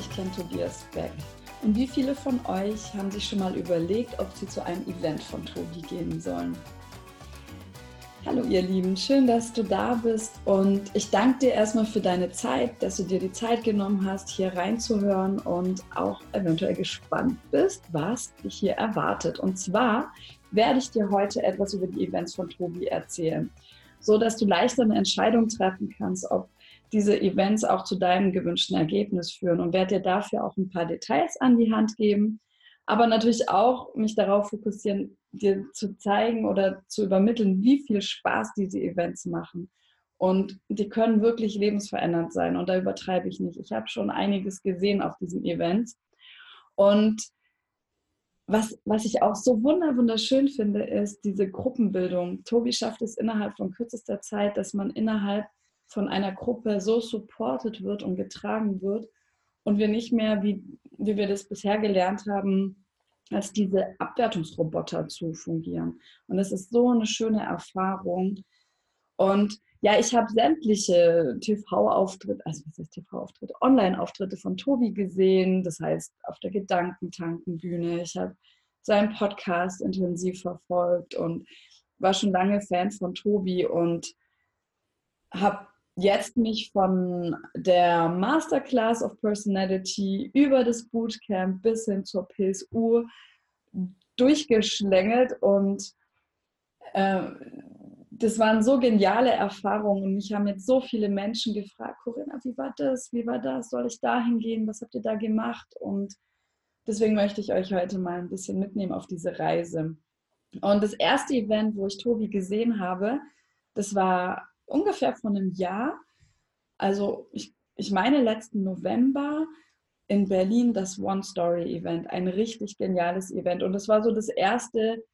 Euch kennen Tobias Beck? Und wie viele von euch haben sich schon mal überlegt, ob sie zu einem Event von Tobi gehen sollen? Hallo ihr Lieben, schön, dass du da bist und ich danke dir erstmal für deine Zeit, dass du dir die Zeit genommen hast, hier reinzuhören und auch eventuell gespannt bist, was dich hier erwartet. Und zwar werde ich dir heute etwas über die Events von Tobi erzählen, so dass du leichter eine Entscheidung treffen kannst, ob diese Events auch zu deinem gewünschten Ergebnis führen und werde dir dafür auch ein paar Details an die Hand geben, aber natürlich auch mich darauf fokussieren, dir zu zeigen oder zu übermitteln, wie viel Spaß diese Events machen. Und die können wirklich lebensverändernd sein und da übertreibe ich nicht. Ich habe schon einiges gesehen auf diesen Events. Und was, was ich auch so wunderschön finde, ist diese Gruppenbildung. Tobi schafft es innerhalb von kürzester Zeit, dass man innerhalb von einer Gruppe so supported wird und getragen wird und wir nicht mehr, wie, wie wir das bisher gelernt haben, als diese Abwertungsroboter zu fungieren. Und das ist so eine schöne Erfahrung. Und ja, ich habe sämtliche TV-Auftritte, also was heißt TV-Auftritte, Online-Auftritte von Tobi gesehen, das heißt auf der Gedankentankenbühne. Ich habe seinen Podcast intensiv verfolgt und war schon lange Fan von Tobi und habe jetzt mich von der Masterclass of Personality über das Bootcamp bis hin zur PSU durchgeschlängelt und äh, das waren so geniale Erfahrungen und mich haben jetzt so viele Menschen gefragt, Corinna, wie war das? Wie war das? Soll ich dahin gehen? Was habt ihr da gemacht? Und deswegen möchte ich euch heute mal ein bisschen mitnehmen auf diese Reise. Und das erste Event, wo ich Tobi gesehen habe, das war ungefähr vor einem Jahr, also ich, ich meine letzten November in Berlin das One Story Event, ein richtig geniales Event. Und das war so das erste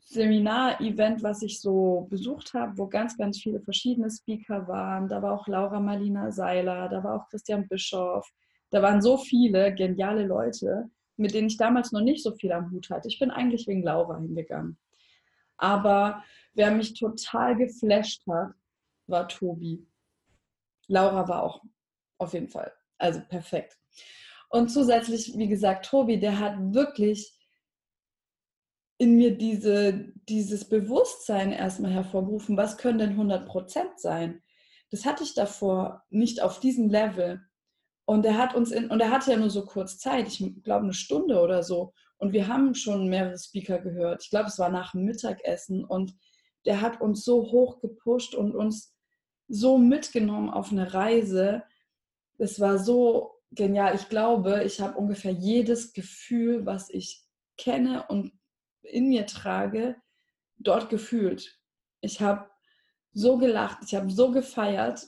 Seminar-Event, was ich so besucht habe, wo ganz, ganz viele verschiedene Speaker waren. Da war auch Laura Marlina Seiler, da war auch Christian Bischoff. Da waren so viele geniale Leute, mit denen ich damals noch nicht so viel am Hut hatte. Ich bin eigentlich wegen Laura hingegangen. Aber wer mich total geflasht hat, war Tobi. Laura war auch auf jeden Fall. Also perfekt. Und zusätzlich, wie gesagt, Tobi, der hat wirklich in mir diese, dieses Bewusstsein erstmal hervorgerufen, was können denn 100 Prozent sein? Das hatte ich davor nicht auf diesem Level. Und er hat uns in, und er hatte ja nur so kurz Zeit, ich glaube eine Stunde oder so. Und wir haben schon mehrere Speaker gehört. Ich glaube, es war nach dem Mittagessen. Und der hat uns so hoch gepusht und uns so mitgenommen auf eine Reise. Es war so genial. Ich glaube, ich habe ungefähr jedes Gefühl, was ich kenne und in mir trage, dort gefühlt. Ich habe so gelacht, ich habe so gefeiert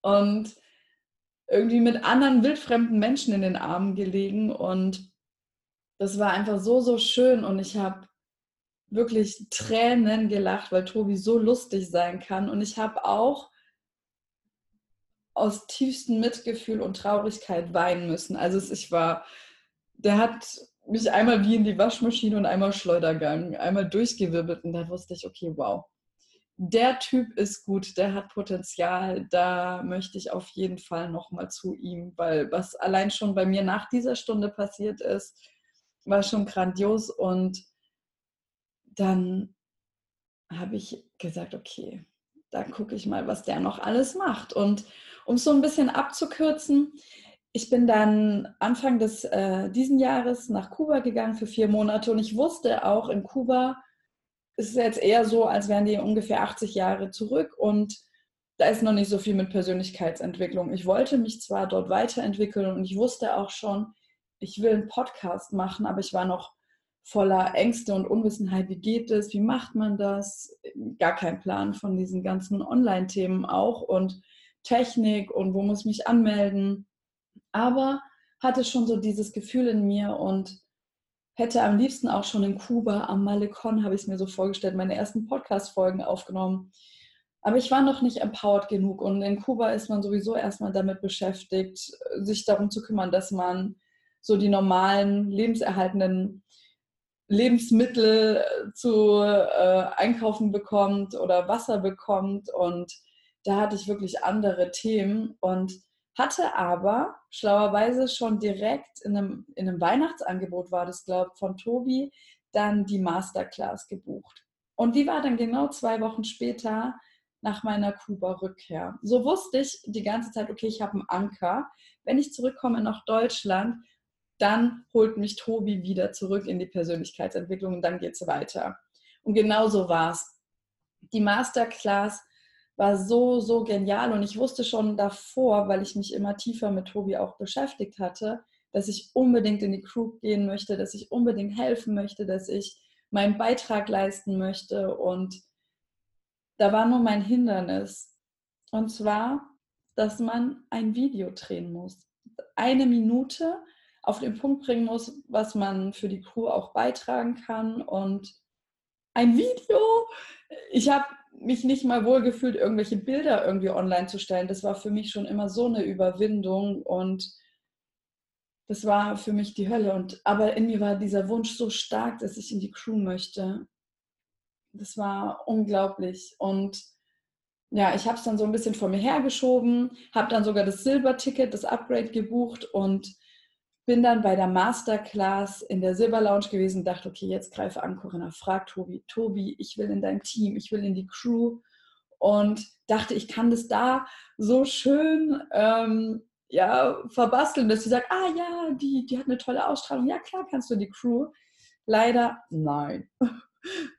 und irgendwie mit anderen wildfremden Menschen in den Armen gelegen und das war einfach so, so schön und ich habe wirklich Tränen gelacht, weil Tobi so lustig sein kann und ich habe auch aus tiefstem Mitgefühl und Traurigkeit weinen müssen. Also ich war, der hat mich einmal wie in die Waschmaschine und einmal Schleudergang, einmal durchgewirbelt und da wusste ich, okay, wow, der Typ ist gut, der hat Potenzial, da möchte ich auf jeden Fall nochmal zu ihm, weil was allein schon bei mir nach dieser Stunde passiert ist, war schon grandios und dann habe ich gesagt, okay, da gucke ich mal, was der noch alles macht. Und um es so ein bisschen abzukürzen, ich bin dann Anfang des äh, diesen Jahres nach Kuba gegangen für vier Monate und ich wusste auch, in Kuba ist es jetzt eher so, als wären die ungefähr 80 Jahre zurück und da ist noch nicht so viel mit Persönlichkeitsentwicklung. Ich wollte mich zwar dort weiterentwickeln und ich wusste auch schon, ich will einen Podcast machen, aber ich war noch voller Ängste und Unwissenheit. Wie geht es? Wie macht man das? Gar kein Plan von diesen ganzen Online-Themen auch und Technik und wo muss ich mich anmelden. Aber hatte schon so dieses Gefühl in mir und hätte am liebsten auch schon in Kuba am Malecon, habe ich es mir so vorgestellt, meine ersten Podcast-Folgen aufgenommen. Aber ich war noch nicht empowered genug und in Kuba ist man sowieso erstmal damit beschäftigt, sich darum zu kümmern, dass man so die normalen lebenserhaltenden Lebensmittel zu äh, einkaufen bekommt oder Wasser bekommt. Und da hatte ich wirklich andere Themen und hatte aber schlauerweise schon direkt in einem, in einem Weihnachtsangebot, war das, glaube ich, von Tobi, dann die Masterclass gebucht. Und die war dann genau zwei Wochen später nach meiner Kuba-Rückkehr. So wusste ich die ganze Zeit, okay, ich habe einen Anker. Wenn ich zurückkomme nach Deutschland, dann holt mich Tobi wieder zurück in die Persönlichkeitsentwicklung und dann geht es weiter. Und genau so war es. Die Masterclass war so, so genial und ich wusste schon davor, weil ich mich immer tiefer mit Tobi auch beschäftigt hatte, dass ich unbedingt in die Crew gehen möchte, dass ich unbedingt helfen möchte, dass ich meinen Beitrag leisten möchte. Und da war nur mein Hindernis. Und zwar, dass man ein Video drehen muss. Eine Minute auf den Punkt bringen muss, was man für die Crew auch beitragen kann. Und ein Video, ich habe mich nicht mal wohl gefühlt, irgendwelche Bilder irgendwie online zu stellen. Das war für mich schon immer so eine Überwindung und das war für mich die Hölle. Und, aber in mir war dieser Wunsch so stark, dass ich in die Crew möchte. Das war unglaublich. Und ja, ich habe es dann so ein bisschen vor mir hergeschoben, habe dann sogar das Silberticket, das Upgrade gebucht und bin dann bei der Masterclass in der Silber Lounge gewesen und dachte, okay, jetzt greife an, Corinna, frag Tobi, Tobi, ich will in dein Team, ich will in die Crew und dachte, ich kann das da so schön ähm, ja, verbasteln, dass sie sagt, ah ja, die, die hat eine tolle Ausstrahlung, ja klar kannst du die Crew. Leider nein.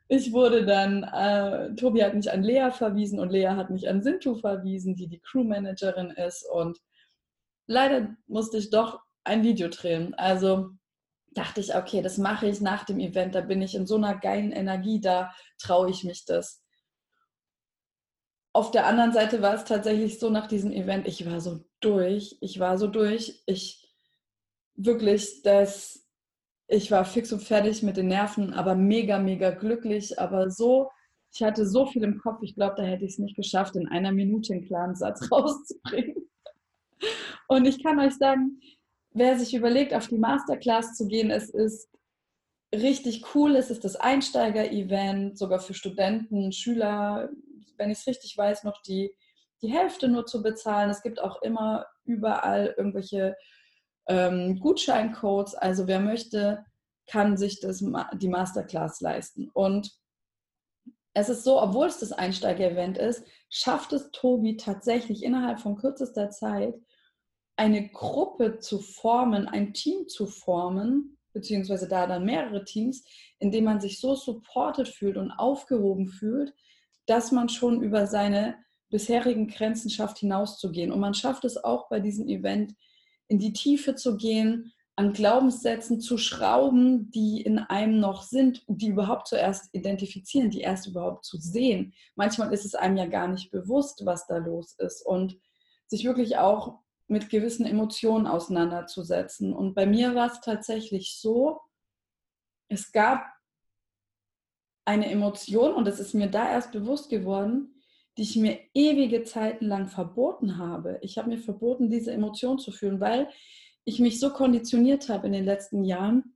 Ich wurde dann, äh, Tobi hat mich an Lea verwiesen und Lea hat mich an Sintu verwiesen, die die Crewmanagerin ist und leider musste ich doch ein Video drehen. Also dachte ich, okay, das mache ich nach dem Event, da bin ich in so einer geilen Energie, da traue ich mich das. Auf der anderen Seite war es tatsächlich so nach diesem Event, ich war so durch, ich war so durch, ich wirklich, das, ich war fix und fertig mit den Nerven, aber mega, mega glücklich, aber so, ich hatte so viel im Kopf, ich glaube, da hätte ich es nicht geschafft, in einer Minute einen klaren Satz rauszubringen. Und ich kann euch sagen, wer sich überlegt, auf die Masterclass zu gehen, es ist richtig cool. Es ist das Einsteiger-Event, sogar für Studenten, Schüler, wenn ich es richtig weiß, noch die, die Hälfte nur zu bezahlen. Es gibt auch immer überall irgendwelche ähm, Gutscheincodes. Also wer möchte, kann sich das, die Masterclass leisten. Und es ist so, obwohl es das Einsteiger-Event ist, schafft es Tobi tatsächlich innerhalb von kürzester Zeit, eine Gruppe zu formen, ein Team zu formen, beziehungsweise da dann mehrere Teams, in denen man sich so supported fühlt und aufgehoben fühlt, dass man schon über seine bisherigen Grenzen schafft, hinauszugehen. Und man schafft es auch bei diesem Event, in die Tiefe zu gehen, an Glaubenssätzen zu schrauben, die in einem noch sind, die überhaupt zuerst identifizieren, die erst überhaupt zu sehen. Manchmal ist es einem ja gar nicht bewusst, was da los ist. Und sich wirklich auch mit gewissen Emotionen auseinanderzusetzen. Und bei mir war es tatsächlich so, es gab eine Emotion, und das ist mir da erst bewusst geworden, die ich mir ewige Zeiten lang verboten habe. Ich habe mir verboten, diese Emotion zu fühlen, weil ich mich so konditioniert habe in den letzten Jahren,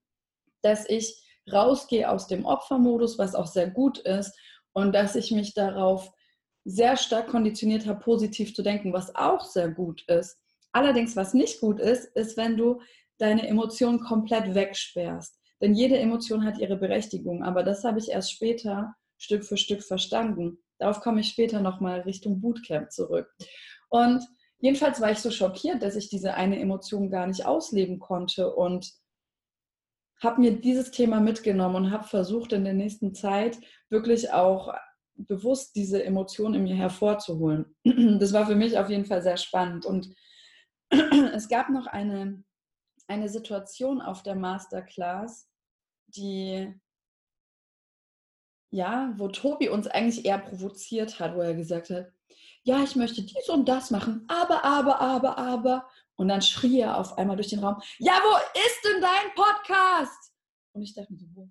dass ich rausgehe aus dem Opfermodus, was auch sehr gut ist, und dass ich mich darauf sehr stark konditioniert habe, positiv zu denken, was auch sehr gut ist. Allerdings, was nicht gut ist, ist, wenn du deine Emotionen komplett wegsperrst. Denn jede Emotion hat ihre Berechtigung. Aber das habe ich erst später Stück für Stück verstanden. Darauf komme ich später nochmal Richtung Bootcamp zurück. Und jedenfalls war ich so schockiert, dass ich diese eine Emotion gar nicht ausleben konnte und habe mir dieses Thema mitgenommen und habe versucht, in der nächsten Zeit wirklich auch bewusst diese Emotion in mir hervorzuholen. Das war für mich auf jeden Fall sehr spannend. Und es gab noch eine, eine Situation auf der Masterclass, die ja, wo Tobi uns eigentlich eher provoziert hat, wo er gesagt hat, ja, ich möchte dies und das machen, aber, aber, aber, aber. Und dann schrie er auf einmal durch den Raum, ja, wo ist denn dein Podcast? Und ich dachte mir so, wo,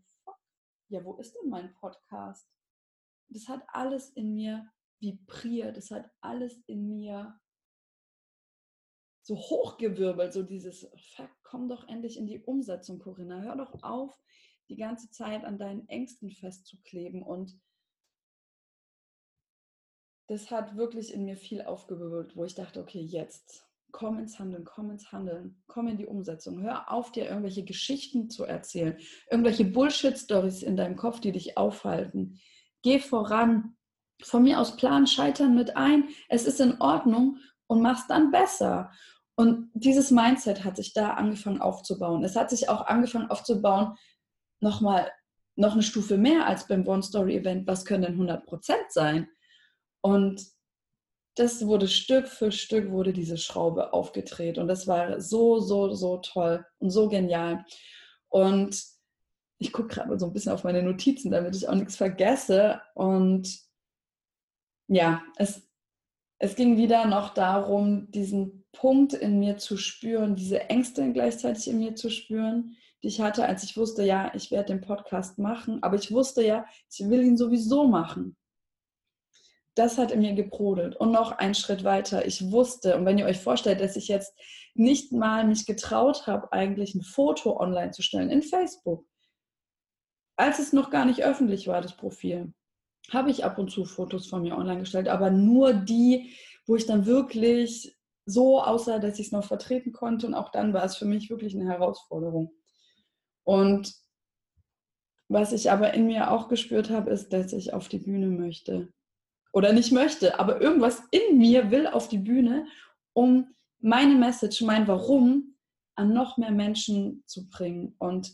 ja, wo ist denn mein Podcast? Das hat alles in mir vibriert, das hat alles in mir so hochgewirbelt, so dieses, fuck, komm doch endlich in die Umsetzung, Corinna. Hör doch auf, die ganze Zeit an deinen Ängsten festzukleben. Und das hat wirklich in mir viel aufgewirbelt, wo ich dachte, okay, jetzt, komm ins Handeln, komm ins Handeln, komm in die Umsetzung. Hör auf, dir irgendwelche Geschichten zu erzählen, irgendwelche Bullshit-Stories in deinem Kopf, die dich aufhalten. Geh voran. Von mir aus plan Scheitern mit ein. Es ist in Ordnung und mach's dann besser. Und dieses Mindset hat sich da angefangen aufzubauen. Es hat sich auch angefangen aufzubauen, nochmal noch eine Stufe mehr als beim One Story Event. Was können denn 100 Prozent sein? Und das wurde Stück für Stück wurde diese Schraube aufgedreht und das war so, so, so toll und so genial. Und ich gucke gerade so ein bisschen auf meine Notizen, damit ich auch nichts vergesse. Und ja, es, es ging wieder noch darum, diesen Punkt in mir zu spüren, diese Ängste gleichzeitig in mir zu spüren, die ich hatte, als ich wusste, ja, ich werde den Podcast machen, aber ich wusste ja, ich will ihn sowieso machen das hat in mir gebrodelt. Und noch einen Schritt weiter. Ich wusste, und wenn ihr euch vorstellt, dass ich jetzt nicht mal mich getraut habe, eigentlich ein Foto online zu stellen in Facebook, als es noch gar nicht öffentlich war, das Profil, habe ich ab und zu Fotos von mir online gestellt, aber nur die, wo ich dann wirklich so aussah, dass ich es noch vertreten konnte. Und auch dann war es für mich wirklich eine Herausforderung. Und was ich aber in mir auch gespürt habe, ist, dass ich auf die Bühne möchte oder nicht möchte, aber irgendwas in mir will auf die Bühne, um meine Message, mein Warum an noch mehr Menschen zu bringen. Und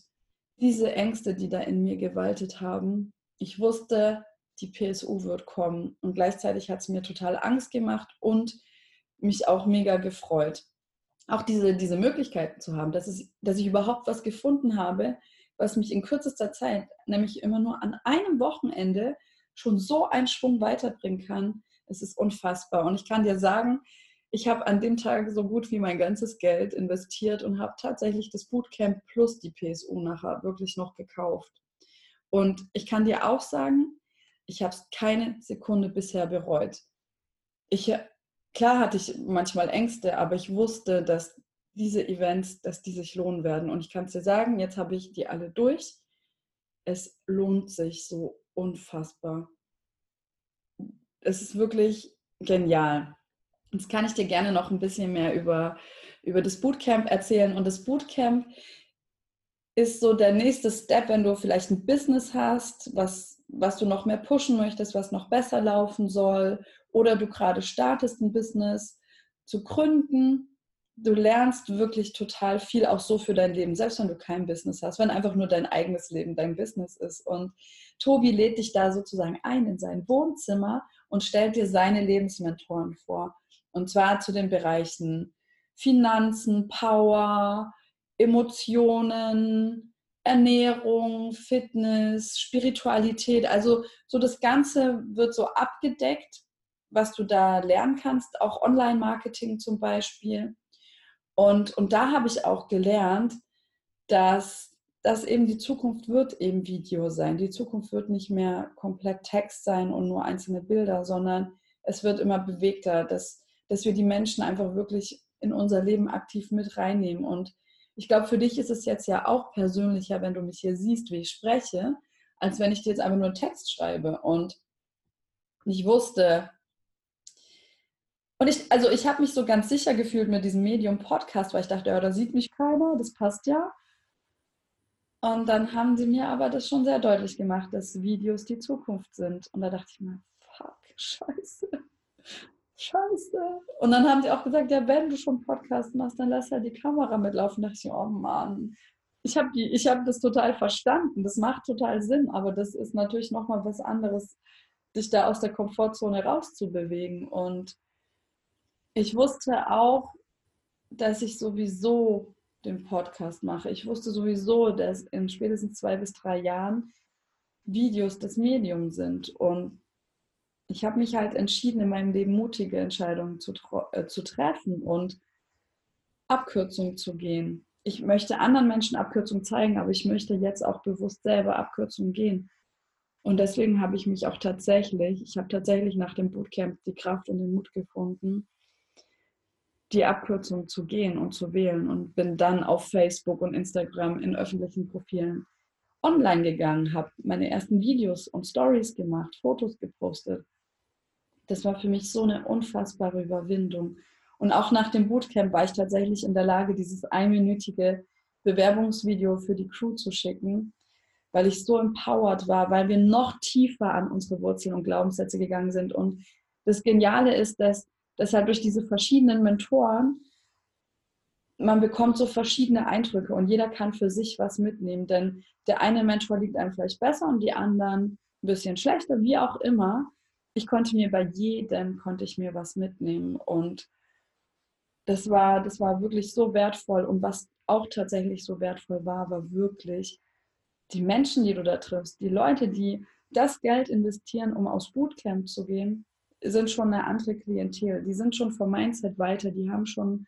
diese Ängste, die da in mir gewaltet haben, ich wusste, die PSU wird kommen. Und gleichzeitig hat es mir total Angst gemacht und mich auch mega gefreut. Auch diese, diese Möglichkeiten zu haben, dass, es, dass ich überhaupt was gefunden habe, was mich in kürzester Zeit, nämlich immer nur an einem Wochenende, schon so einen Schwung weiterbringen kann. Es ist unfassbar. Und ich kann dir sagen, ich habe an dem Tag so gut wie mein ganzes Geld investiert und habe tatsächlich das Bootcamp plus die PSU nachher wirklich noch gekauft. Und ich kann dir auch sagen, ich habe es keine Sekunde bisher bereut. Ich, klar hatte ich manchmal Ängste, aber ich wusste, dass diese Events, dass die sich lohnen werden. Und ich kann es dir sagen, jetzt habe ich die alle durch. Es lohnt sich so unfassbar. Es ist wirklich genial. Jetzt kann ich dir gerne noch ein bisschen mehr über, über das Bootcamp erzählen. Und das Bootcamp ist so der nächste Step, wenn du vielleicht ein Business hast, was, was du noch mehr pushen möchtest, was noch besser laufen soll, oder du gerade startest ein Business zu gründen du lernst wirklich total viel auch so für dein Leben, selbst wenn du kein Business hast, wenn einfach nur dein eigenes Leben dein Business ist. Und Tobi lädt dich da sozusagen ein in sein Wohnzimmer und stellt dir seine Lebensmentoren vor. Und zwar zu den Bereichen Finanzen, Power, Emotionen, Ernährung, Fitness, Spiritualität. Also so das Ganze wird so abgedeckt, was du da lernen kannst, auch Online-Marketing zum Beispiel. Und, und da habe ich auch gelernt, dass, dass eben die Zukunft wird eben Video sein. Die Zukunft wird nicht mehr komplett Text sein und nur einzelne Bilder, sondern es wird immer bewegter, dass, dass wir die Menschen einfach wirklich in unser Leben aktiv mit reinnehmen. Und ich glaube, für dich ist es jetzt ja auch persönlicher, wenn du mich hier siehst, wie ich spreche, als wenn ich dir jetzt einfach nur einen Text schreibe. Und ich wusste, und ich, also ich habe mich so ganz sicher gefühlt mit diesem Medium-Podcast, weil ich dachte, ja, da sieht mich keiner, das passt ja. Und dann haben sie mir aber das schon sehr deutlich gemacht, dass Videos die Zukunft sind. Und da dachte ich mir, fuck, scheiße, scheiße. Und dann haben sie auch gesagt, ja, wenn du schon Podcast machst, dann lass ja die Kamera mitlaufen. Da dachte ich, oh Mann, ich habe hab das total verstanden. Das macht total Sinn, aber das ist natürlich nochmal was anderes, dich da aus der Komfortzone rauszubewegen. Und ich wusste auch, dass ich sowieso den Podcast mache. Ich wusste sowieso, dass in spätestens zwei bis drei Jahren Videos das Medium sind. Und ich habe mich halt entschieden, in meinem Leben mutige Entscheidungen zu, äh, zu treffen und Abkürzungen zu gehen. Ich möchte anderen Menschen Abkürzungen zeigen, aber ich möchte jetzt auch bewusst selber Abkürzungen gehen. Und deswegen habe ich mich auch tatsächlich, ich habe tatsächlich nach dem Bootcamp die Kraft und den Mut gefunden, die Abkürzung zu gehen und zu wählen und bin dann auf Facebook und Instagram in öffentlichen Profilen online gegangen, habe meine ersten Videos und Stories gemacht, Fotos gepostet. Das war für mich so eine unfassbare Überwindung. Und auch nach dem Bootcamp war ich tatsächlich in der Lage, dieses einminütige Bewerbungsvideo für die Crew zu schicken, weil ich so empowered war, weil wir noch tiefer an unsere Wurzeln und Glaubenssätze gegangen sind. Und das Geniale ist, dass, dass halt durch diese verschiedenen Mentoren man bekommt so verschiedene Eindrücke und jeder kann für sich was mitnehmen, denn der eine Mentor liegt einem vielleicht besser und die anderen ein bisschen schlechter, wie auch immer. Ich konnte mir bei jedem konnte ich mir was mitnehmen und das war, das war wirklich so wertvoll. Und was auch tatsächlich so wertvoll war, war wirklich die Menschen, die du da triffst, die Leute, die das Geld investieren, um aus Bootcamp zu gehen, sind schon eine andere Klientel. Die sind schon vom Mindset weiter, die haben schon,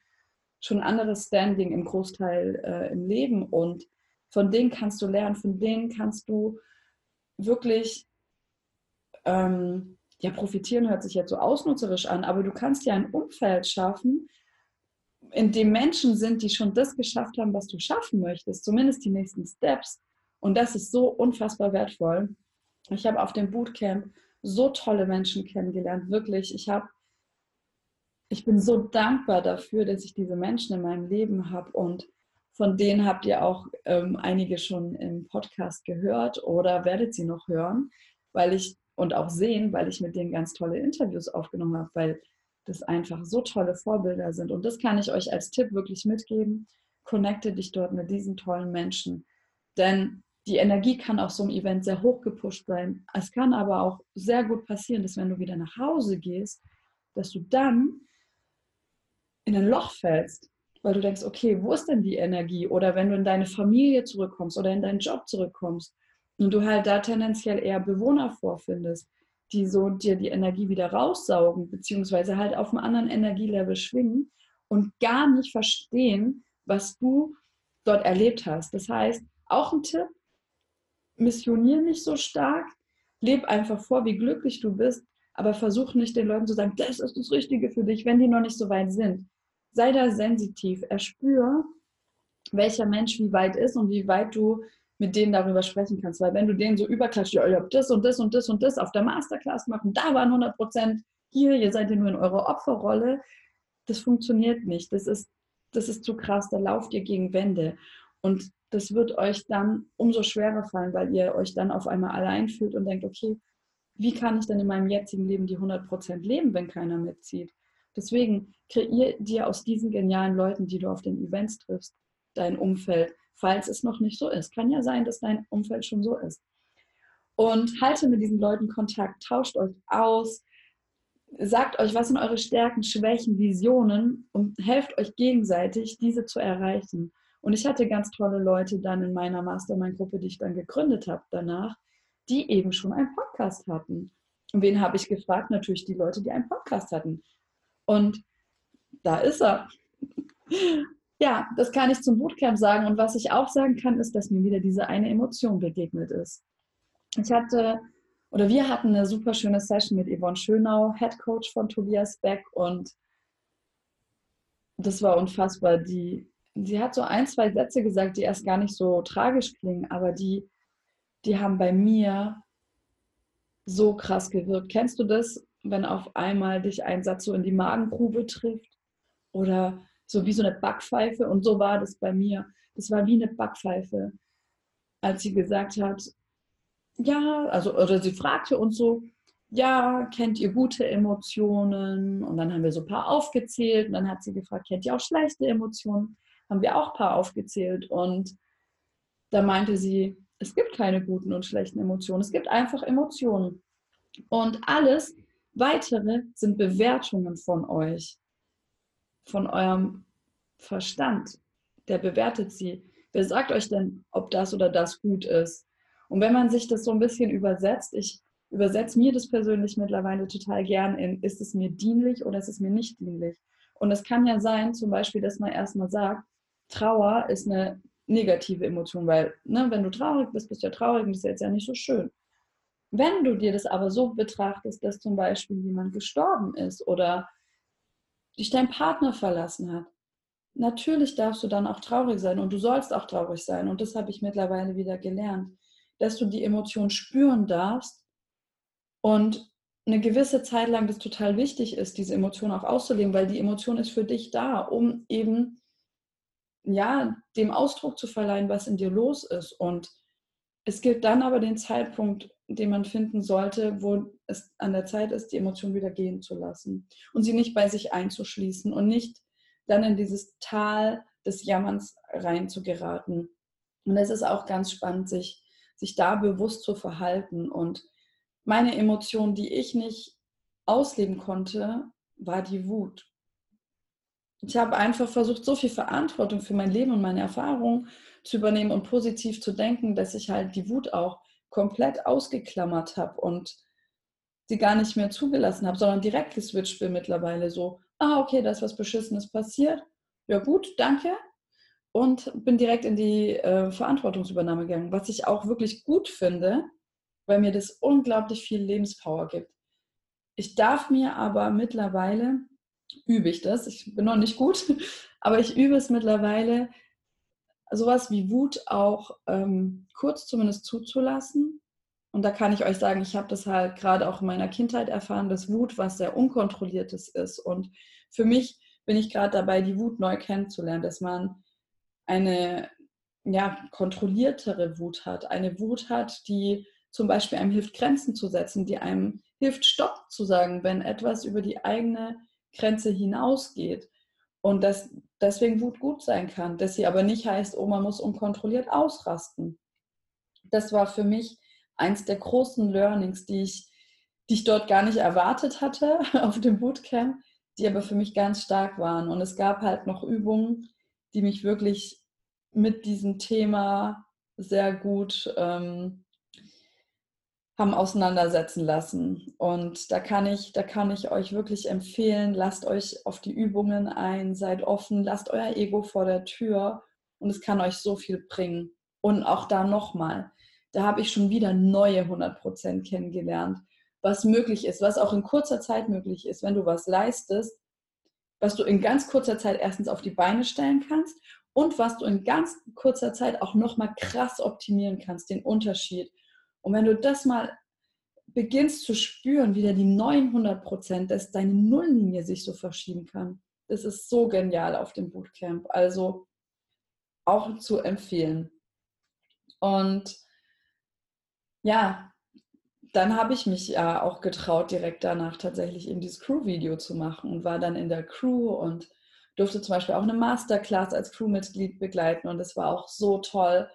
schon anderes Standing im Großteil äh, im Leben und von denen kannst du lernen, von denen kannst du wirklich ähm, ja, profitieren hört sich jetzt so ausnutzerisch an, aber du kannst ja ein Umfeld schaffen, in dem Menschen sind, die schon das geschafft haben, was du schaffen möchtest, zumindest die nächsten Steps. Und das ist so unfassbar wertvoll. Ich habe auf dem Bootcamp so tolle Menschen kennengelernt, wirklich. Ich habe ich bin so dankbar dafür, dass ich diese Menschen in meinem Leben habe und von denen habt ihr auch ähm, einige schon im Podcast gehört oder werdet sie noch hören, weil ich und auch sehen, weil ich mit denen ganz tolle Interviews aufgenommen habe, weil das einfach so tolle Vorbilder sind. Und das kann ich euch als Tipp wirklich mitgeben. Connecte dich dort mit diesen tollen Menschen. Denn die Energie kann auf so einem Event sehr hoch gepusht sein. Es kann aber auch sehr gut passieren, dass wenn du wieder nach Hause gehst, dass du dann in ein Loch fällst, weil du denkst, okay, wo ist denn die Energie? Oder wenn du in deine Familie zurückkommst oder in deinen Job zurückkommst und du halt da tendenziell eher Bewohner vorfindest, die so dir die Energie wieder raussaugen, beziehungsweise halt auf einem anderen Energielevel schwingen und gar nicht verstehen, was du dort erlebt hast. Das heißt, auch ein Tipp, missionier nicht so stark, leb einfach vor, wie glücklich du bist, aber versuch nicht den Leuten zu sagen, das ist das Richtige für dich, wenn die noch nicht so weit sind. Sei da sensitiv, erspür, welcher Mensch wie weit ist und wie weit du mit denen darüber sprechen kannst. Weil wenn du denen so überklatscht, ja, ihr habt das und das und das und das auf der Masterclass gemacht und da waren 100 Prozent hier, ihr seid ja nur in eurer Opferrolle, das funktioniert nicht. Das ist, das ist zu krass, da lauft ihr gegen Wände. Und das wird euch dann umso schwerer fallen, weil ihr euch dann auf einmal allein fühlt und denkt, okay, wie kann ich denn in meinem jetzigen Leben die 100% leben, wenn keiner mitzieht? Deswegen kreier dir aus diesen genialen Leuten, die du auf den Events triffst, dein Umfeld, falls es noch nicht so ist. Kann ja sein, dass dein Umfeld schon so ist. Und halte mit diesen Leuten Kontakt, tauscht euch aus, sagt euch, was sind eure Stärken, Schwächen, Visionen und helft euch gegenseitig, diese zu erreichen. Und ich hatte ganz tolle Leute dann in meiner Mastermind-Gruppe, die ich dann gegründet habe danach, die eben schon einen Podcast hatten. Und wen habe ich gefragt? Natürlich die Leute, die einen Podcast hatten. Und da ist er ja, das kann ich zum Bootcamp sagen. Und was ich auch sagen kann, ist, dass mir wieder diese eine Emotion begegnet ist. Ich hatte, oder wir hatten eine super schöne Session mit Yvonne Schönau, Head Coach von Tobias Beck. Und das war unfassbar. Die, sie hat so ein, zwei Sätze gesagt, die erst gar nicht so tragisch klingen, aber die, die haben bei mir so krass gewirkt. Kennst du das, wenn auf einmal dich ein Satz so in die Magengrube trifft? Oder so wie so eine Backpfeife. Und so war das bei mir. Das war wie eine Backpfeife, als sie gesagt hat, ja, also, oder sie fragte uns so, ja, kennt ihr gute Emotionen? Und dann haben wir so ein paar aufgezählt. Und dann hat sie gefragt, kennt ihr auch schlechte Emotionen? Haben wir auch ein paar aufgezählt. Und da meinte sie, es gibt keine guten und schlechten Emotionen. Es gibt einfach Emotionen. Und alles weitere sind Bewertungen von euch von eurem Verstand. Der bewertet sie. Wer sagt euch denn, ob das oder das gut ist? Und wenn man sich das so ein bisschen übersetzt, ich übersetze mir das persönlich mittlerweile total gern in, ist es mir dienlich oder ist es mir nicht dienlich? Und es kann ja sein, zum Beispiel, dass man erstmal sagt, Trauer ist eine negative Emotion, weil ne, wenn du traurig bist, bist du ja traurig und das ist jetzt ja nicht so schön. Wenn du dir das aber so betrachtest, dass zum Beispiel jemand gestorben ist oder dich dein Partner verlassen hat. Natürlich darfst du dann auch traurig sein und du sollst auch traurig sein. Und das habe ich mittlerweile wieder gelernt, dass du die Emotion spüren darfst und eine gewisse Zeit lang das total wichtig ist, diese Emotion auch auszuleben, weil die Emotion ist für dich da, um eben ja dem Ausdruck zu verleihen, was in dir los ist. Und es gibt dann aber den Zeitpunkt, den man finden sollte, wo es an der Zeit ist, die Emotion wieder gehen zu lassen und sie nicht bei sich einzuschließen und nicht dann in dieses Tal des Jammerns reinzugeraten. Und es ist auch ganz spannend, sich, sich da bewusst zu verhalten und meine Emotion, die ich nicht ausleben konnte, war die Wut. Ich habe einfach versucht, so viel Verantwortung für mein Leben und meine Erfahrungen zu übernehmen und positiv zu denken, dass ich halt die Wut auch komplett ausgeklammert habe und sie gar nicht mehr zugelassen habe, sondern direkt geswitcht bin mittlerweile so, ah, okay, da ist was Beschissenes passiert. Ja gut, danke. Und bin direkt in die äh, Verantwortungsübernahme gegangen, was ich auch wirklich gut finde, weil mir das unglaublich viel Lebenspower gibt. Ich darf mir aber mittlerweile, übe ich das, ich bin noch nicht gut, aber ich übe es mittlerweile, sowas wie Wut auch ähm, kurz zumindest zuzulassen. Und da kann ich euch sagen, ich habe das halt gerade auch in meiner Kindheit erfahren, dass Wut was sehr Unkontrolliertes ist. Und für mich bin ich gerade dabei, die Wut neu kennenzulernen, dass man eine ja, kontrolliertere Wut hat. Eine Wut hat, die zum Beispiel einem hilft, Grenzen zu setzen, die einem hilft, Stopp zu sagen, wenn etwas über die eigene Grenze hinausgeht. Und dass deswegen Wut gut sein kann, dass sie aber nicht heißt, oh, man muss unkontrolliert ausrasten. Das war für mich eins der großen Learnings, die ich, die ich dort gar nicht erwartet hatte auf dem Bootcamp, die aber für mich ganz stark waren. Und es gab halt noch Übungen, die mich wirklich mit diesem Thema sehr gut ähm, haben auseinandersetzen lassen. Und da kann ich, da kann ich euch wirklich empfehlen, lasst euch auf die Übungen ein, seid offen, lasst euer Ego vor der Tür und es kann euch so viel bringen. Und auch da nochmal, da habe ich schon wieder neue 100% kennengelernt, was möglich ist, was auch in kurzer Zeit möglich ist, wenn du was leistest, was du in ganz kurzer Zeit erstens auf die Beine stellen kannst und was du in ganz kurzer Zeit auch nochmal krass optimieren kannst, den Unterschied. Und wenn du das mal beginnst zu spüren, wie da die 900 Prozent, dass deine Nulllinie sich so verschieben kann, das ist so genial auf dem Bootcamp. Also auch zu empfehlen. Und ja, dann habe ich mich ja auch getraut, direkt danach tatsächlich eben dieses Crew-Video zu machen und war dann in der Crew und durfte zum Beispiel auch eine Masterclass als Crewmitglied begleiten und es war auch so toll.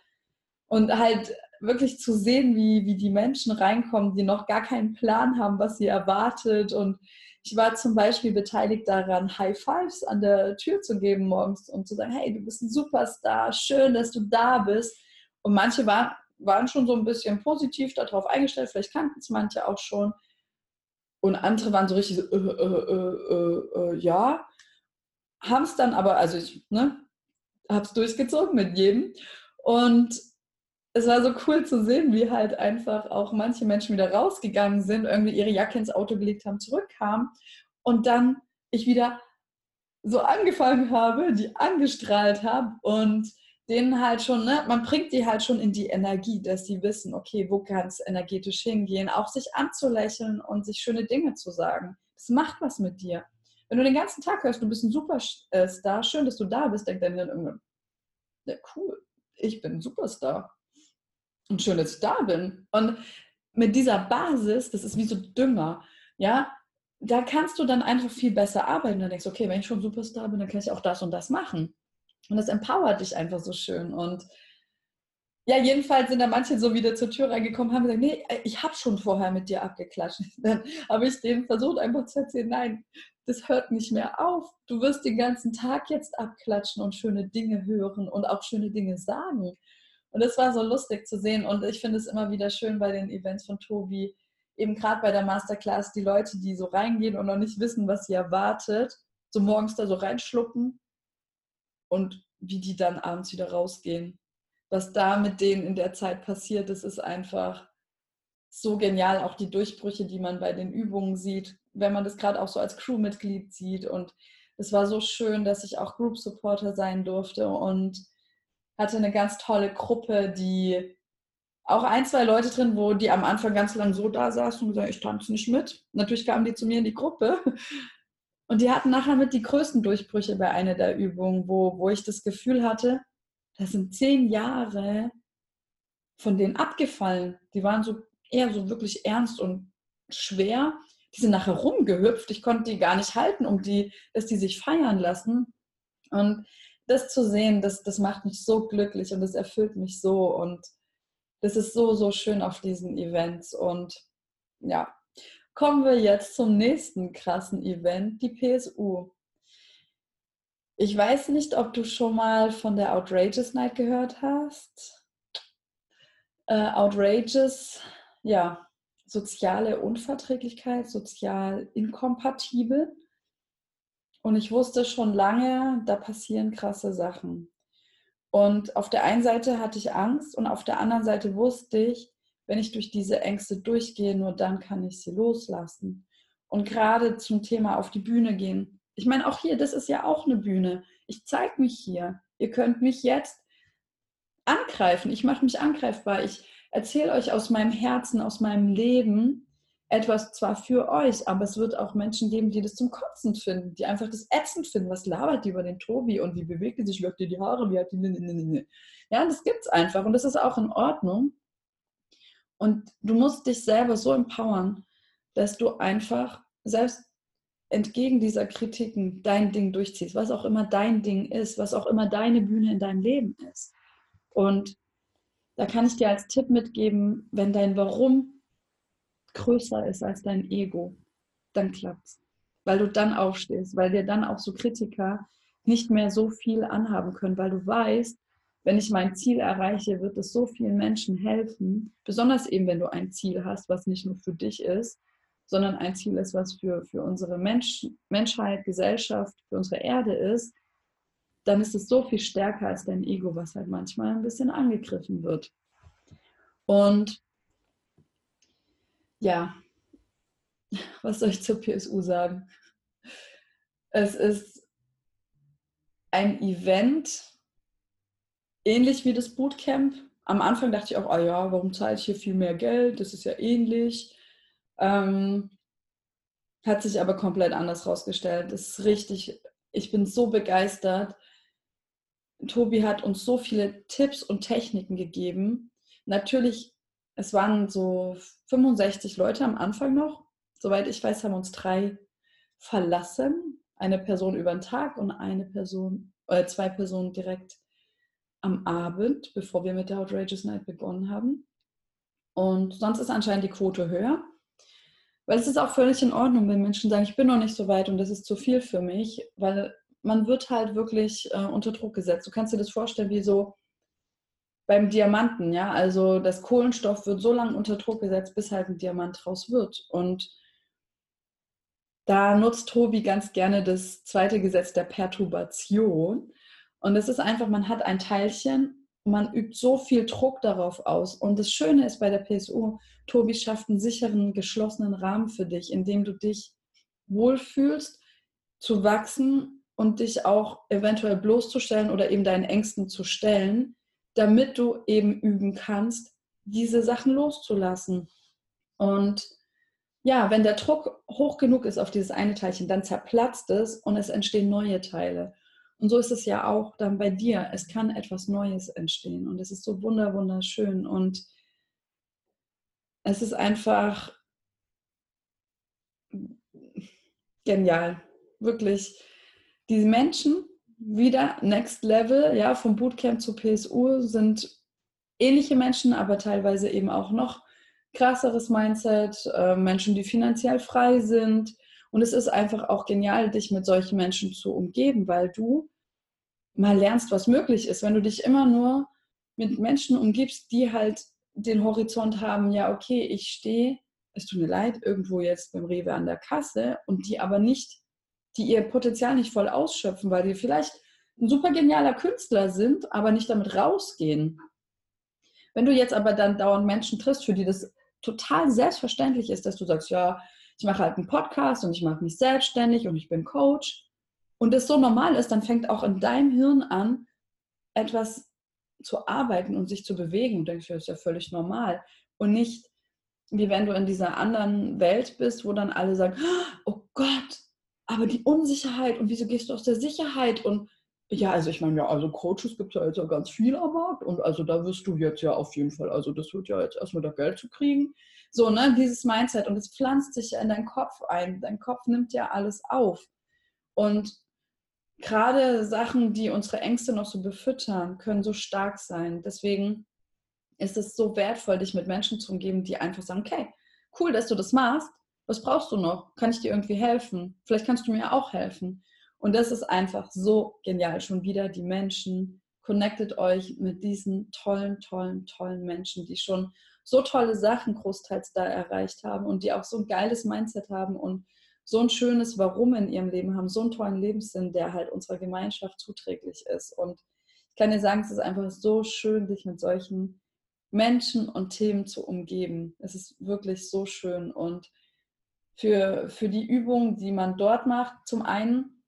Und halt wirklich zu sehen, wie, wie die Menschen reinkommen, die noch gar keinen Plan haben, was sie erwartet. Und ich war zum Beispiel beteiligt daran, High Fives an der Tür zu geben morgens und zu sagen, hey, du bist ein Superstar, schön, dass du da bist. Und manche waren, waren schon so ein bisschen positiv darauf eingestellt, vielleicht kannten es manche auch schon. Und andere waren so richtig so, äh, äh, äh, äh ja. Haben es dann aber, also ich ne, habe es durchgezogen mit jedem. Und es war so cool zu sehen, wie halt einfach auch manche Menschen wieder rausgegangen sind, irgendwie ihre Jacke ins Auto gelegt haben, zurückkamen und dann ich wieder so angefangen habe, die angestrahlt habe und denen halt schon, ne, man bringt die halt schon in die Energie, dass sie wissen, okay, wo kann es energetisch hingehen, auch sich anzulächeln und sich schöne Dinge zu sagen. Das macht was mit dir. Wenn du den ganzen Tag hörst, du bist ein Superstar, schön, dass du da bist, denkt dann irgendwann, ja, cool, ich bin ein Superstar und schön, dass ich da bin. Und mit dieser Basis, das ist wie so Dünger, ja, da kannst du dann einfach viel besser arbeiten. Dann denkst du, okay, wenn ich schon Superstar bin, dann kann ich auch das und das machen. Und das empowert dich einfach so schön. Und ja, jedenfalls sind da manche so wieder zur Tür reingekommen, haben gesagt, nee, ich habe schon vorher mit dir abgeklatscht. Dann habe ich denen versucht einfach zu erzählen, nein, das hört nicht mehr auf. Du wirst den ganzen Tag jetzt abklatschen und schöne Dinge hören und auch schöne Dinge sagen. Und das war so lustig zu sehen. Und ich finde es immer wieder schön bei den Events von Tobi, eben gerade bei der Masterclass, die Leute, die so reingehen und noch nicht wissen, was sie erwartet, so morgens da so reinschlucken und wie die dann abends wieder rausgehen. Was da mit denen in der Zeit passiert, das ist einfach so genial. Auch die Durchbrüche, die man bei den Übungen sieht, wenn man das gerade auch so als Crewmitglied sieht. Und es war so schön, dass ich auch Group Supporter sein durfte und hatte eine ganz tolle Gruppe, die auch ein, zwei Leute drin, wo die am Anfang ganz lang so da saßen und gesagt, ich tanze nicht mit. Natürlich kamen die zu mir in die Gruppe. Und die hatten nachher mit die größten Durchbrüche bei einer der Übungen, wo, wo ich das Gefühl hatte, das sind zehn Jahre von denen abgefallen. Die waren so eher so wirklich ernst und schwer. Die sind nachher rumgehüpft. Ich konnte die gar nicht halten, um die, dass die sich feiern lassen. Und das zu sehen, das, das macht mich so glücklich und das erfüllt mich so. Und das ist so, so schön auf diesen Events. Und ja, kommen wir jetzt zum nächsten krassen Event, die PSU. Ich weiß nicht, ob du schon mal von der Outrageous Night gehört hast. Äh, outrageous, ja, soziale Unverträglichkeit, sozial inkompatibel. Und ich wusste schon lange, da passieren krasse Sachen. Und auf der einen Seite hatte ich Angst und auf der anderen Seite wusste ich, wenn ich durch diese Ängste durchgehe, nur dann kann ich sie loslassen. Und gerade zum Thema auf die Bühne gehen. Ich meine, auch hier, das ist ja auch eine Bühne. Ich zeige mich hier. Ihr könnt mich jetzt angreifen. Ich mache mich angreifbar. Ich erzähle euch aus meinem Herzen, aus meinem Leben etwas zwar für euch, aber es wird auch Menschen geben, die das zum Kotzen finden, die einfach das ätzend finden. Was labert die über den Tobi und wie bewegt die sich, wirkt die die Haare, wie hat die. Ne, ne, ne, ja, das gibt es einfach und das ist auch in Ordnung. Und du musst dich selber so empowern, dass du einfach selbst entgegen dieser Kritiken dein Ding durchziehst, was auch immer dein Ding ist, was auch immer deine Bühne in deinem Leben ist. Und da kann ich dir als Tipp mitgeben, wenn dein Warum größer ist als dein Ego, dann klappt's. Weil du dann aufstehst, weil dir dann auch so Kritiker nicht mehr so viel anhaben können, weil du weißt, wenn ich mein Ziel erreiche, wird es so vielen Menschen helfen, besonders eben, wenn du ein Ziel hast, was nicht nur für dich ist, sondern ein Ziel ist, was für, für unsere Mensch, Menschheit, Gesellschaft, für unsere Erde ist, dann ist es so viel stärker als dein Ego, was halt manchmal ein bisschen angegriffen wird. Und ja, was soll ich zur PSU sagen? Es ist ein Event, ähnlich wie das Bootcamp. Am Anfang dachte ich auch, ah ja, warum zahle ich hier viel mehr Geld? Das ist ja ähnlich. Ähm, hat sich aber komplett anders rausgestellt. Das ist richtig, ich bin so begeistert. Tobi hat uns so viele Tipps und Techniken gegeben. Natürlich, es waren so 65 Leute am Anfang noch. Soweit ich weiß, haben uns drei verlassen. Eine Person über den Tag und eine Person, oder zwei Personen direkt am Abend, bevor wir mit der Outrageous Night begonnen haben. Und sonst ist anscheinend die Quote höher. Weil es ist auch völlig in Ordnung, wenn Menschen sagen, ich bin noch nicht so weit und das ist zu viel für mich, weil man wird halt wirklich äh, unter Druck gesetzt. Du kannst dir das vorstellen wie so beim Diamanten, ja. Also das Kohlenstoff wird so lange unter Druck gesetzt, bis halt ein Diamant draus wird. Und da nutzt Tobi ganz gerne das zweite Gesetz der Perturbation. Und es ist einfach, man hat ein Teilchen, man übt so viel Druck darauf aus. Und das Schöne ist bei der PSU, Tobi schafft einen sicheren, geschlossenen Rahmen für dich, in dem du dich wohlfühlst, zu wachsen und dich auch eventuell bloßzustellen oder eben deinen Ängsten zu stellen, damit du eben üben kannst, diese Sachen loszulassen. Und ja, wenn der Druck hoch genug ist auf dieses eine Teilchen, dann zerplatzt es und es entstehen neue Teile. Und so ist es ja auch dann bei dir. Es kann etwas Neues entstehen und es ist so wunder, wunderschön. Und es ist einfach genial. Wirklich. Diese Menschen, wieder Next Level, ja, vom Bootcamp zu PSU sind ähnliche Menschen, aber teilweise eben auch noch krasseres Mindset, äh, Menschen, die finanziell frei sind. Und es ist einfach auch genial, dich mit solchen Menschen zu umgeben, weil du mal lernst, was möglich ist. Wenn du dich immer nur mit Menschen umgibst, die halt den Horizont haben, ja, okay, ich stehe, es tut mir leid, irgendwo jetzt beim Rewe an der Kasse und die aber nicht, die ihr Potenzial nicht voll ausschöpfen, weil die vielleicht ein super genialer Künstler sind, aber nicht damit rausgehen. Wenn du jetzt aber dann dauernd Menschen triffst, für die das total selbstverständlich ist, dass du sagst, ja, ich mache halt einen Podcast und ich mache mich selbstständig und ich bin Coach, und es so normal ist, dann fängt auch in deinem Hirn an, etwas zu arbeiten und sich zu bewegen. Und denkst, das ist ja völlig normal. Und nicht, wie wenn du in dieser anderen Welt bist, wo dann alle sagen, oh Gott, aber die Unsicherheit und wieso gehst du aus der Sicherheit und ja, also ich meine, ja, also Coaches gibt es ja jetzt ja ganz viel am Markt und also da wirst du jetzt ja auf jeden Fall, also das wird ja jetzt erstmal da Geld zu kriegen. So, ne, dieses Mindset und es pflanzt sich ja in deinen Kopf ein. Dein Kopf nimmt ja alles auf. Und gerade Sachen, die unsere Ängste noch so befüttern, können so stark sein. Deswegen ist es so wertvoll, dich mit Menschen zu umgeben, die einfach sagen, okay, cool, dass du das machst. Was brauchst du noch? Kann ich dir irgendwie helfen? Vielleicht kannst du mir auch helfen. Und das ist einfach so genial. Schon wieder die Menschen. Connectet euch mit diesen tollen, tollen, tollen Menschen, die schon so tolle Sachen großteils da erreicht haben und die auch so ein geiles Mindset haben und so ein schönes Warum in ihrem Leben haben, so einen tollen Lebenssinn, der halt unserer Gemeinschaft zuträglich ist. Und ich kann dir sagen, es ist einfach so schön, dich mit solchen Menschen und Themen zu umgeben. Es ist wirklich so schön. Und für, für die Übungen, die man dort macht, zum einen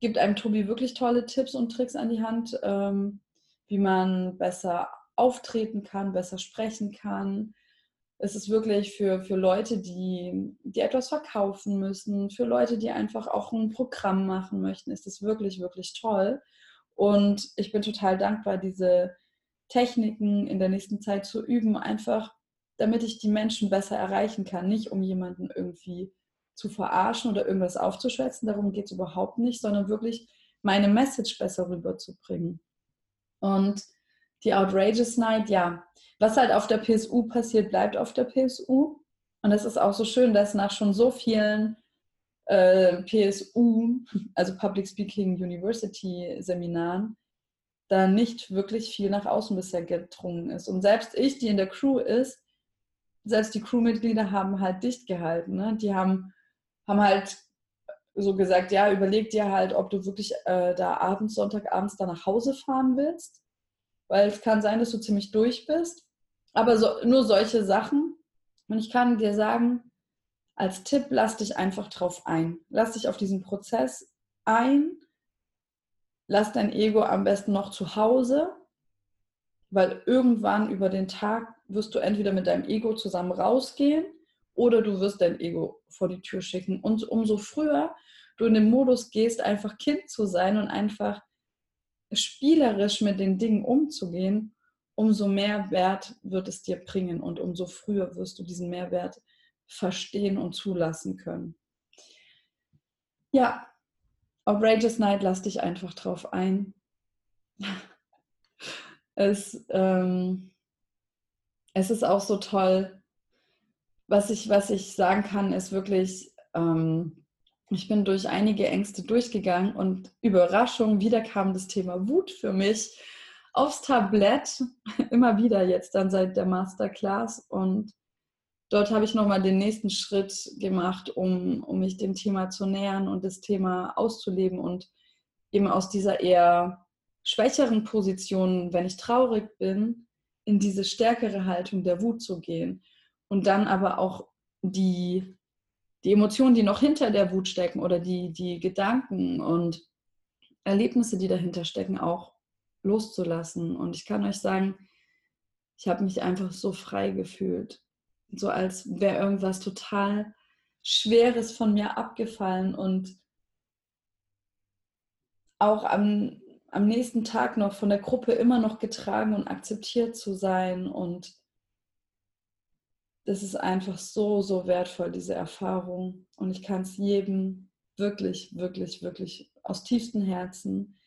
gibt einem Tobi wirklich tolle Tipps und Tricks an die Hand, ähm, wie man besser auftreten kann, besser sprechen kann. Es ist wirklich für, für Leute, die, die etwas verkaufen müssen, für Leute, die einfach auch ein Programm machen möchten, ist es wirklich, wirklich toll. Und ich bin total dankbar, diese Techniken in der nächsten Zeit zu üben, einfach damit ich die Menschen besser erreichen kann. Nicht um jemanden irgendwie zu verarschen oder irgendwas aufzuschwätzen, darum geht es überhaupt nicht, sondern wirklich meine Message besser rüberzubringen. Und die Outrageous Night, ja. Was halt auf der PSU passiert, bleibt auf der PSU. Und es ist auch so schön, dass nach schon so vielen äh, PSU, also Public Speaking University Seminaren, da nicht wirklich viel nach außen bisher gedrungen ist. Und selbst ich, die in der Crew ist, selbst die Crewmitglieder haben halt dicht gehalten. Ne? Die haben, haben halt so gesagt, ja, überleg dir halt, ob du wirklich äh, da abends, Sonntagabends da nach Hause fahren willst weil es kann sein, dass du ziemlich durch bist. Aber so, nur solche Sachen. Und ich kann dir sagen, als Tipp, lass dich einfach drauf ein. Lass dich auf diesen Prozess ein. Lass dein Ego am besten noch zu Hause, weil irgendwann über den Tag wirst du entweder mit deinem Ego zusammen rausgehen oder du wirst dein Ego vor die Tür schicken. Und umso früher du in den Modus gehst, einfach Kind zu sein und einfach spielerisch mit den Dingen umzugehen, umso mehr Wert wird es dir bringen und umso früher wirst du diesen Mehrwert verstehen und zulassen können. Ja, Outrageous Night, lass dich einfach drauf ein. es, ähm, es ist auch so toll, was ich, was ich sagen kann, ist wirklich, ähm, ich bin durch einige Ängste durchgegangen und Überraschung, wieder kam das Thema Wut für mich aufs Tablett, immer wieder jetzt dann seit der Masterclass. Und dort habe ich nochmal den nächsten Schritt gemacht, um, um mich dem Thema zu nähern und das Thema auszuleben und eben aus dieser eher schwächeren Position, wenn ich traurig bin, in diese stärkere Haltung der Wut zu gehen und dann aber auch die die Emotionen, die noch hinter der Wut stecken oder die, die Gedanken und Erlebnisse, die dahinter stecken, auch loszulassen. Und ich kann euch sagen, ich habe mich einfach so frei gefühlt. So als wäre irgendwas total Schweres von mir abgefallen und auch am, am nächsten Tag noch von der Gruppe immer noch getragen und akzeptiert zu sein und das ist einfach so, so wertvoll, diese Erfahrung. Und ich kann es jedem wirklich, wirklich, wirklich aus tiefstem Herzen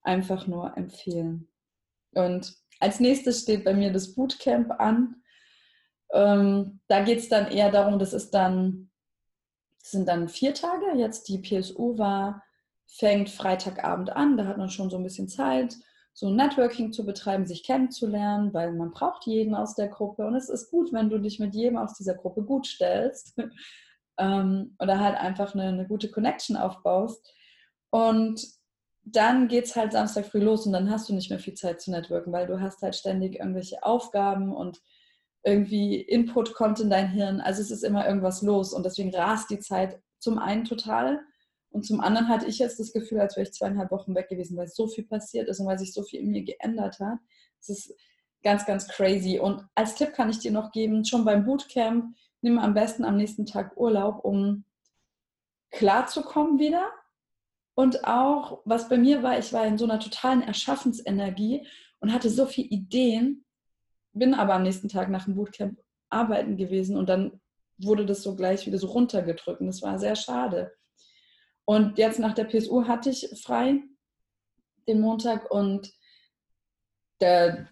einfach nur empfehlen. Und als nächstes steht bei mir das Bootcamp an. Ähm, da geht es dann eher darum, das ist dann, das sind dann vier Tage. Jetzt die PSU war, fängt Freitagabend an, da hat man schon so ein bisschen Zeit so Networking zu betreiben, sich kennenzulernen, weil man braucht jeden aus der Gruppe und es ist gut, wenn du dich mit jedem aus dieser Gruppe gut stellst ähm, oder halt einfach eine, eine, gute Connection aufbaust. Und dann geht es halt Samstag früh los und dann hast du nicht mehr viel Zeit zu networken, weil du hast halt ständig irgendwelche Aufgaben und irgendwie Input kommt in dein Hirn. Also es ist immer irgendwas los und deswegen rast die Zeit zum einen total Und zum anderen hatte ich jetzt das Gefühl, als wäre ich zweieinhalb Wochen weg gewesen, weil so viel passiert ist und weil sich so viel in mir geändert hat. Es ist ganz, ganz crazy. Und als Tipp kann ich dir noch geben, schon beim Bootcamp, nimm am besten am nächsten Tag Urlaub, um klarzukommen wieder. Und auch, was bei mir war, ich war in so einer totalen Erschaffensenergie und hatte so viele Ideen, bin aber am nächsten Tag nach dem Bootcamp arbeiten gewesen und dann wurde das so gleich wieder so runtergedrückt. Und das war sehr schade. Und jetzt nach der PSU hatte ich frei den Montag und der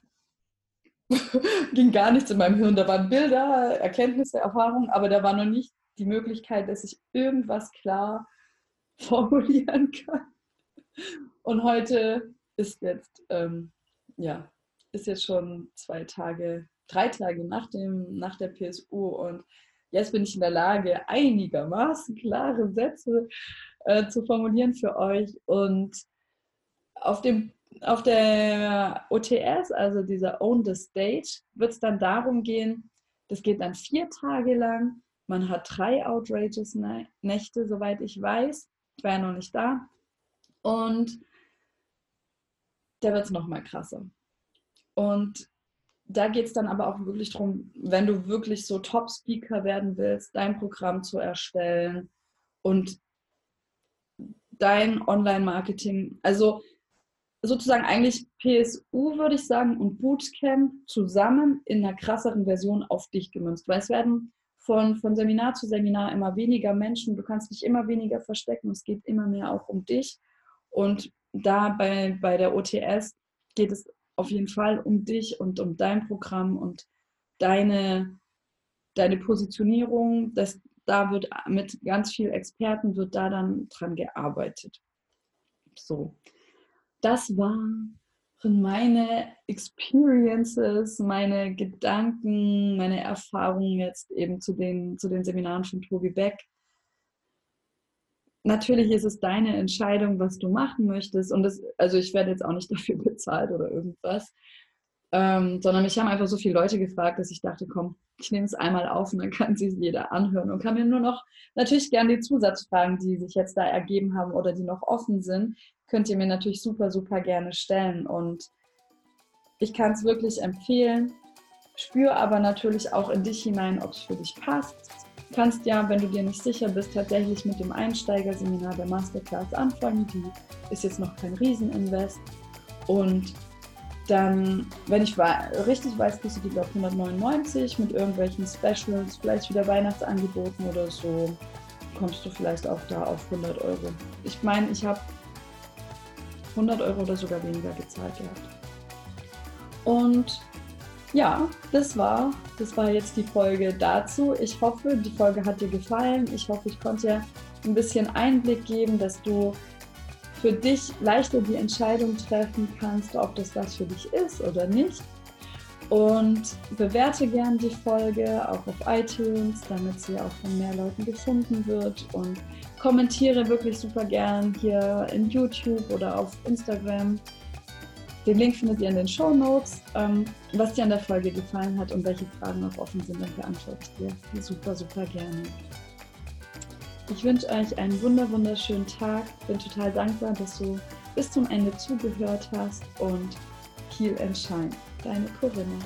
ging gar nichts in meinem Hirn. Da waren Bilder, Erkenntnisse, Erfahrungen, aber da war noch nicht die Möglichkeit, dass ich irgendwas klar formulieren kann. Und heute ist jetzt, ähm, ja, ist jetzt schon zwei Tage, drei Tage nach, dem, nach der PSU und jetzt bin ich in der Lage, einigermaßen klare Sätze äh, zu formulieren für euch. Und auf, dem, auf der OTS, also dieser Own the Stage, wird es dann darum gehen, das geht dann vier Tage lang. Man hat drei Outrageous-Nächte, soweit ich weiß. Ich war ja noch nicht da. Und da wird es nochmal krasser. Und da geht es dann aber auch wirklich darum, wenn du wirklich so Top-Speaker werden willst, dein Programm zu erstellen und dein Online-Marketing, also sozusagen eigentlich PSU, würde ich sagen, und Bootcamp zusammen in einer krasseren Version auf dich gemünzt. Weil es werden von, von Seminar zu Seminar immer weniger Menschen, du kannst dich immer weniger verstecken, es geht immer mehr auch um dich. Und da bei, bei der OTS geht es auf jeden Fall um dich und um dein Programm und deine, deine Positionierung. Das, da wird mit ganz vielen Experten wird da dann dran gearbeitet. So, das waren meine Experiences, meine Gedanken, meine Erfahrungen jetzt eben zu den, zu den Seminaren von Tobi Beck natürlich ist es deine Entscheidung, was du machen möchtest. Und das, also ich werde jetzt auch nicht dafür bezahlt oder irgendwas. Ähm, sondern mich haben einfach so viele Leute gefragt, dass ich dachte, komm, ich nehme es einmal auf und dann kann sich jeder anhören und kann mir nur noch natürlich gerne die Zusatzfragen, die sich jetzt da ergeben haben oder die noch offen sind, könnt ihr mir natürlich super, super gerne stellen. Und ich kann es wirklich empfehlen. Spür aber natürlich auch in dich hinein, ob es für dich passt kannst ja, wenn du dir nicht sicher bist, tatsächlich mit dem Einsteigerseminar der Masterclass anfangen. Die ist jetzt noch kein Rieseninvest. Und dann, wenn ich richtig weiß, bist du die auf 199 mit irgendwelchen Specials, vielleicht wieder Weihnachtsangeboten oder so, kommst du vielleicht auch da auf 100 Euro. Ich meine, ich habe 100 Euro oder sogar weniger gezahlt gehabt. Und ja, das war, das war jetzt die Folge dazu. Ich hoffe, die Folge hat dir gefallen. Ich hoffe, ich konnte dir ein bisschen Einblick geben, dass du für dich leichter die Entscheidung treffen kannst, ob das was für dich ist oder nicht. Und bewerte gern die Folge auch auf iTunes, damit sie auch von mehr Leuten gefunden wird. Und kommentiere wirklich super gern hier in YouTube oder auf Instagram. Den Link findet ihr in den Show Notes. Ähm, was dir an der Folge gefallen hat und welche Fragen noch offen sind, dann beantworte ich dir super, super gerne. Ich wünsche euch einen wunder, wunderschönen Tag. Bin total dankbar, dass du bis zum Ende zugehört hast und Kiel and Shine. Deine Corinna.